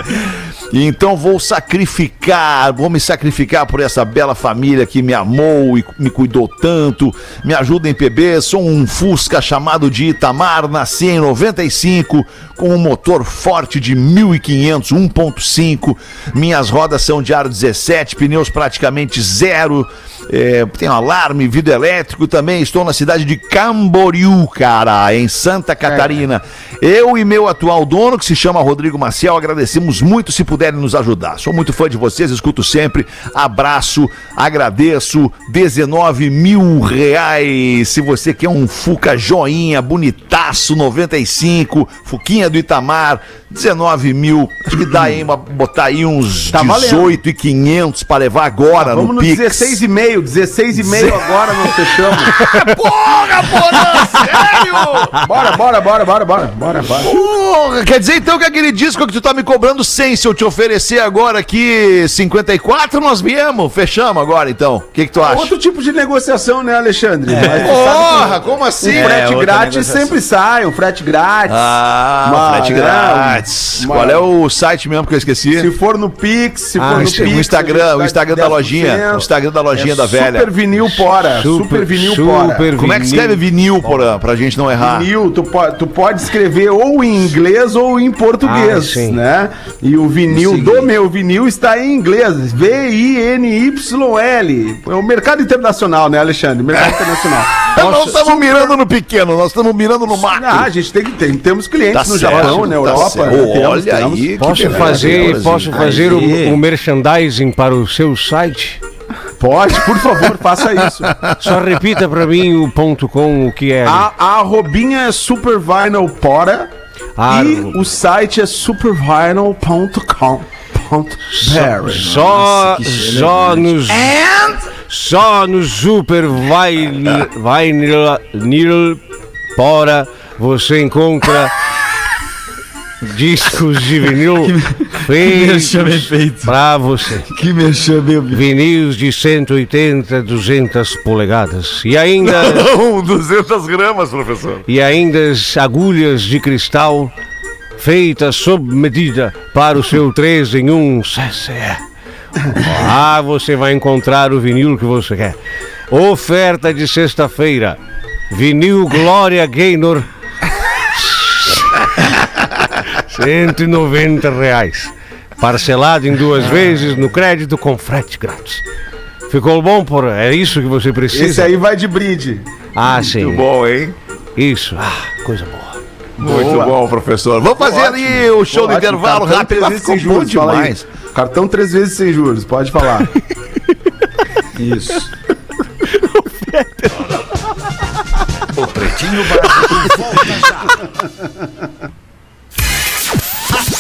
E então vou sacrificar, vou me sacrificar por essa bela família que me amou e me cuidou tanto. Me ajuda em PB, sou um Fusca chamado de Itamar, nasci em 95 com um motor forte de 1500, 1.5. Minhas rodas são de aro 17, pneus praticamente zero. É, tem um alarme, vidro elétrico também. Estou na cidade de Camboriú, cara, em Santa Catarina. Eu e meu atual dono, que se chama Rodrigo Maciel, agradecemos muito se puderem nos ajudar. Sou muito fã de vocês, escuto sempre. Abraço, agradeço. 19 mil reais. Se você quer um Fuca joinha, bonitaço, 95. Fuquinha do Itamar, 19 mil. Acho que dá aí, botar aí uns Tá valendo. 18 e 500 para levar agora Vamos no no Pix. 16 e meio, 16 e meio agora nós fechamos. Porra, Porã, sério? Bora, bora, bora, bora, bora, bora, bora. Porra, quer dizer então que aquele disco que tu tá me cobrando 100, se eu te oferecer agora aqui 54, nós viemos, fechamos agora então. O que que tu acha? Outro tipo de negociação, né, Alexandre? Mas tu sabe que Porra, como assim? um frete outra grátis sempre sai, um frete grátis. Ah, Uma- frete grátis. Qual é o site mesmo que eu esqueci? Se for no Pix, se Ah, for no. Pix. o Instagram, o Instagram da 10%. lojinha. O Instagram da lojinha É velha. Super vinil Pora. Super, vinil Pora. Como é que escreve vinil, Porã, pra gente não errar? Vinil, tu pode, tu pode escrever ou em inglês ou em português, Ah, né? E o vinil do meu vinil está em inglês, V-I-N-Y-L. É o mercado internacional, né, Alexandre? Mercado internacional. Nós não estamos mirando no pequeno, nós estamos mirando no macro. Ah, a gente tem que ter, temos clientes Tá no certo, Japão, tá na Europa. certo. né? Temos, Olha temos. aí, que Posso fazer, posso fazer o merchandising para o seu site? Pode, por favor, faça isso. Só repita para mim o ponto com o que é. A, a arrobinha é Super Vinyl Pora Ah, e o site é supervinyl.com.br. Só, só nos. Só no Super Vinyl, Vinyl Pora você encontra discos de vinil feitos feito. pra você. Que mexeu meu. Vinis de 180, 200 polegadas. E ainda, Não, 200 gramas, professor. e ainda as agulhas de cristal feitas sob medida para o seu 3 em 1 CCE. Lá você vai encontrar o vinil que você quer. Oferta de sexta-feira. Vinil Glória Gaynor. 190 reais. Parcelado em duas vezes no crédito com frete grátis. Ficou bom, por É isso que você precisa? Esse aí vai de brinde. Ah, sim. Muito bom, hein? Isso. Ah, coisa boa. Muito Boa. bom, professor. Vamos fazer ali o show do intervalo cartão rápido. três vezes Ficou sem juros, demais. Cartão três vezes sem juros, pode falar. Isso. O Pretinho Básico volta já.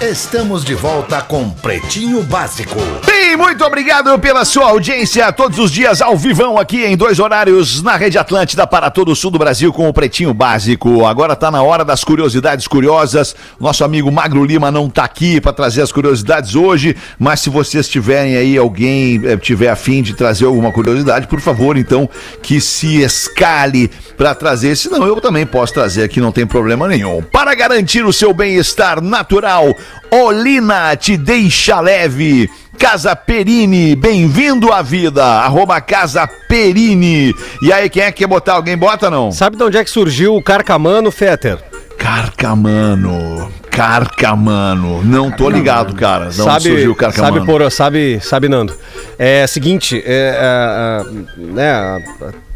Estamos de volta com Pretinho Básico. Bem, muito obrigado pela sua audiência todos os dias ao vivão aqui em dois horários na Rede Atlântida para todo o sul do Brasil com o Pretinho Básico. Agora tá na hora das curiosidades curiosas. Nosso amigo Magro Lima não tá aqui para trazer as curiosidades hoje, mas se vocês tiverem aí alguém eh, tiver afim de trazer alguma curiosidade, por favor, então que se escale para trazer, senão eu também posso trazer aqui, não tem problema nenhum. Para garantir o seu bem-estar natural, Olina te deixa leve. Casa Perini, bem-vindo à vida. Arroba Casa Perini. E aí, quem é que quer botar? Alguém bota não? Sabe de onde é que surgiu o Carcamano, Fetter? Carcamano. Carcamano. Não tô ligado, cara. Não sabe, surgiu o Carcamano. sabe, por, sabe, sabe, Nando. É seguinte, é, é, é, né,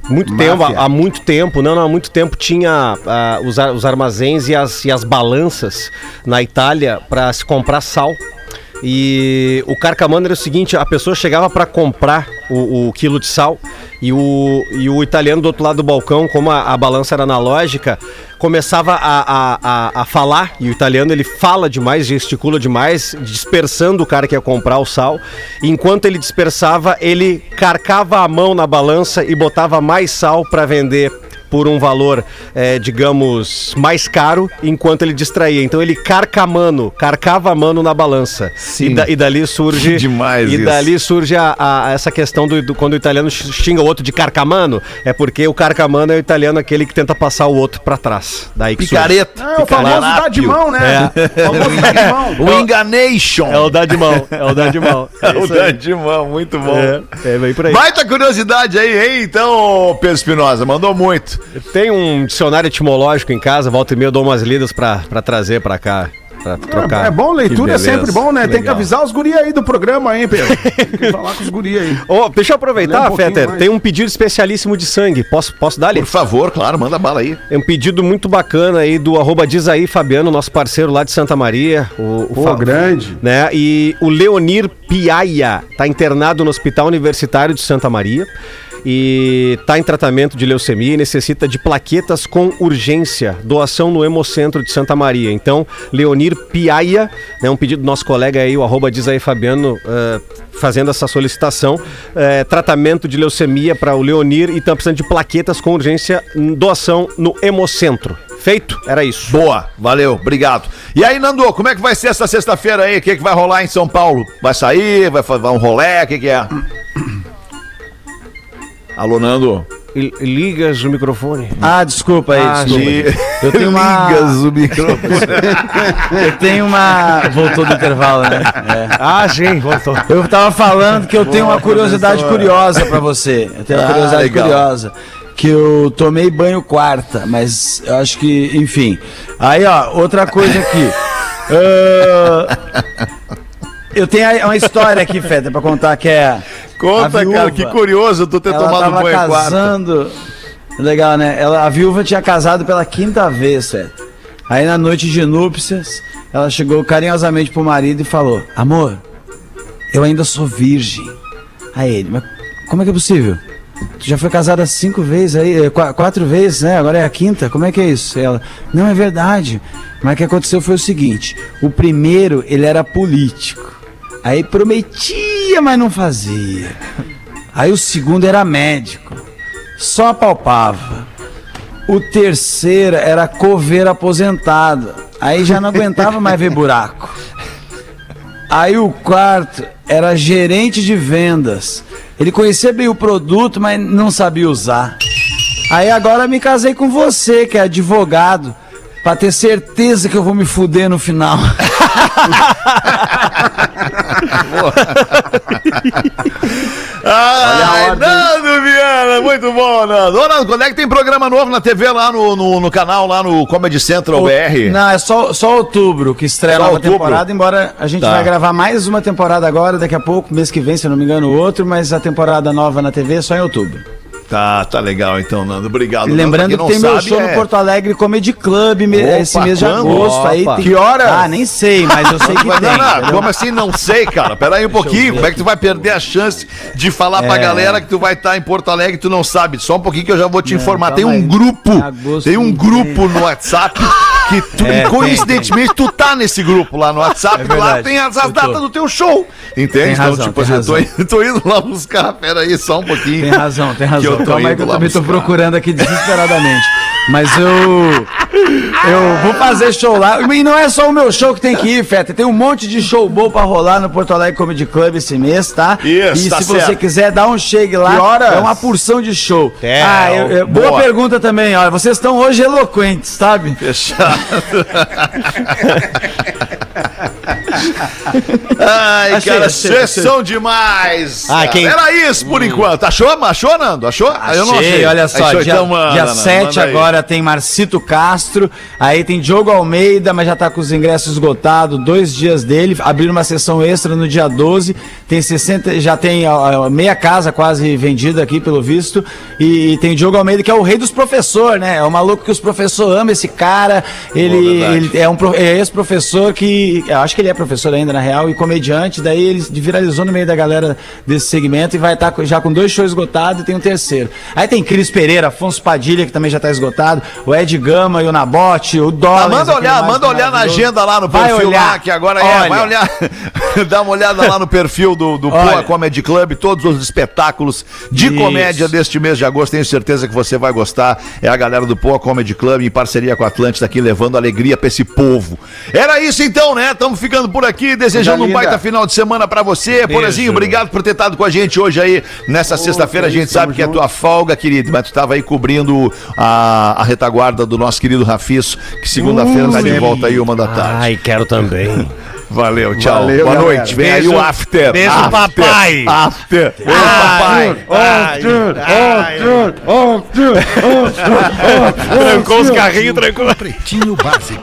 muito Máfia. tempo, há, há muito tempo, não, não, há muito tempo tinha ah, os, os armazéns e as, e as balanças na Itália para se comprar sal. E o carcamano era o seguinte, a pessoa chegava para comprar o, o quilo de sal e o, e o italiano do outro lado do balcão, como a, a balança era analógica, começava a, a, a, falar, e o italiano ele fala demais, gesticula demais, dispersando o cara que ia comprar o sal. Enquanto ele dispersava, ele carcava a mão na balança e botava mais sal para vender por um valor, eh, digamos, mais caro, enquanto ele distraía. Então ele carca a mano, carcava a mano na balança. Sim. E, da- e dali surge. Que demais E isso. dali surge a, a- essa questão do, do- quando o italiano xinga o outro de carcamano, é porque o carcamano é o italiano aquele que tenta passar o outro pra trás. Daí que surge. Picareta. É o famoso dá de mão, né? O famoso dá de mão. O enganation. É o dá de mão, é o dá de mão. É o isso aí. dá de mão, muito bom. É, é, vem por aí. Baita curiosidade aí, hein? Então, Pedro Espinosa, mandou muito. Tem um dicionário etimológico em casa, volta e meia eu dou umas lidas pra, pra trazer pra cá, pra trocar. É bom, leitura é sempre bom, né? que Tem que legal. avisar os guri aí do programa, hein, Pedro? Tem que falar com os guri aí. Ô, deixa eu aproveitar, um Fetter. mais. Tem um pedido especialíssimo de sangue. Posso, posso dar ali? Por favor, claro, manda bala aí. É um pedido muito bacana aí do arroba diz aí, Fabiano, nosso parceiro lá de Santa Maria. O, o Pô, Fa- grande. né? E o Leonir Piaia tá internado no Hospital Universitário de Santa Maria e tá em tratamento de leucemia e necessita de plaquetas com urgência, doação no Hemocentro de Santa Maria. Então, Leonir Piaia, né, um pedido do nosso colega aí, o arroba diz aí Fabiano, eh, fazendo essa solicitação, eh, tratamento de leucemia para o Leonir e tá precisando de plaquetas com urgência, doação no Hemocentro. Feito? Era isso. Boa, valeu, obrigado. E aí, Nando, como é que vai ser essa sexta-feira aí? O que, que vai rolar em São Paulo? Vai sair? Vai fazer um rolé? O que, que é? Alô, Nando? Ligas o microfone. Ah, desculpa aí, Ah, desculpa. De- Eu tenho uma. Ligas o microfone. Eu tenho uma. Voltou do intervalo, né? É. Ah, sim, voltou. Eu tava falando que eu tenho uma curiosidade curiosa pra você. Eu tenho uma Ah, curiosidade legal. curiosa. Que eu tomei banho quarta, mas eu acho que, enfim. Aí, ó, outra coisa aqui. Ah, eu tenho uma história aqui, Feta, pra contar que é. Conta, cara, viúva. que curioso tu ter ela tomado tava banho quarta. casando. Legal, né? Ela, a viúva tinha casado pela quinta vez, velho. Aí na noite de núpcias, ela chegou carinhosamente pro marido e falou: Amor, eu ainda sou virgem. Aí ele, mas como é que é possível? Tu já foi casada cinco vezes aí, eh, qua- quatro vezes, né? Agora é a quinta, como é que é isso? Ela, não é verdade. Mas o que aconteceu foi o seguinte: o primeiro, ele era político. Aí prometia, mas não fazia. Aí o segundo era médico, só apalpava. O terceiro era coveiro aposentado, aí já não aguentava mais ver buraco. Aí o quarto era gerente de vendas. Ele conhecia bem o produto, mas não sabia usar. Aí agora me casei com você, que é advogado, pra ter certeza que eu vou me fuder no final. Ai, Nando Viana, muito bom, Nando. Ô, Nando, quando é que tem programa novo na TV lá no, no, no canal, lá no Comedy Central BR? Não, é só, só outubro que estreia a Só nova outubro? temporada, embora a gente Tá. vai gravar mais uma temporada agora, daqui a pouco, mês que vem, se eu não me engano, outro, mas a temporada nova na TV é só em outubro. Tá, tá legal então, Nando. Obrigado. E Nando. lembrando Pra que tem não meu sabe, show é- no Porto Alegre Comedy Club Opa, esse mês de agosto. Aí Opa. tem... Que horas? Ah, nem sei, mas eu sei que Mas, tem. não, não, como assim não sei, cara? Pera aí um pouquinho. Como é que tu vai perder a chance de falar pra É. galera que tu vai estar em Porto Alegre e tu não sabe? Só um pouquinho que eu já vou te informar. Tem um aí. grupo, Em agosto tem um não grupo no WhatsApp que tu, É, tem, coincidentemente, tu tá nesse grupo lá no WhatsApp É lá tem as, as tô. datas do teu show. Entende? Tem então, razão, tipo tem assim, eu tô, razão. indo- tô indo lá buscar. Pera aí, só um pouquinho. Tem razão, tem Que razão. eu tô Calma indo que eu também tô buscar. procurando aqui desesperadamente. Mas eu. Eu vou fazer show lá. E não é só o meu show que tem que ir, Feta. Tem um monte de show bom pra rolar no Porto Alegre Comedy Club esse mês, tá? Isso, E tá se certo. você quiser dar um chegue lá, Que horas? é uma porção de show. É, ah, eu- eu- boa, boa. pergunta também, olha. Vocês estão hoje eloquentes, sabe? Fechado. Ai, Achei, cara, achei, vocês são demais. Ah, quem- Era isso por enquanto. Achou? Achou, Nando? Achou? Ah, eu não Achei, olha só, Achou, dia, então manda, dia Nando, 7 manda aí. agora tem Marcito Castro, aí tem Diogo Almeida, mas já tá com os ingressos esgotados, dois dias dele, abriram uma sessão extra no dia 12, tem 60, já tem ó, meia casa quase vendida aqui pelo visto, e, tem Diogo Almeida que é o rei dos professores, né, é o maluco que os professores amam esse cara, ele, verdade. ele é um é ex-professor que, eu acho que ele é professor ainda na real, e comediante, daí ele viralizou no meio da galera desse segmento e vai estar já com dois shows esgotados e tem um terceiro. Aí tem Cris Pereira, Afonso Padilha, que também já tá esgotado, o Ed Gama e o Nabote, o Dollars. Ah, manda olhar, manda olhar na agenda lá no Vai perfil olhar. lá, que agora é, Olha. vai olhar, dá uma olhada lá no perfil do, do. Poa Comedy Club, todos os espetáculos de Isso. comédia deste mês de agosto, tenho certeza que você vai gostar, é a galera do Poa Comedy Club em parceria com a Atlântida aqui, levando alegria pra esse povo. Era isso então, né? Estamos ficando por aqui, desejando um linda. baita final de semana pra você, Porazinho, obrigado por ter estado com a gente hoje aí, nessa sexta-feira, a gente sabe que é tua folga, querido, mas tu tava aí cobrindo a, a retaguarda do nosso querido Rafiço, que segunda-feira tá de volta aí uma da tarde. Ai, quero também. Valeu, tchau. Valeu, Boa galera. noite. Vem aí Beijo- o after. beijo, after, papai. After. Beijo, papai. Trancou os carrinhos, trancou. Pretinho Básico.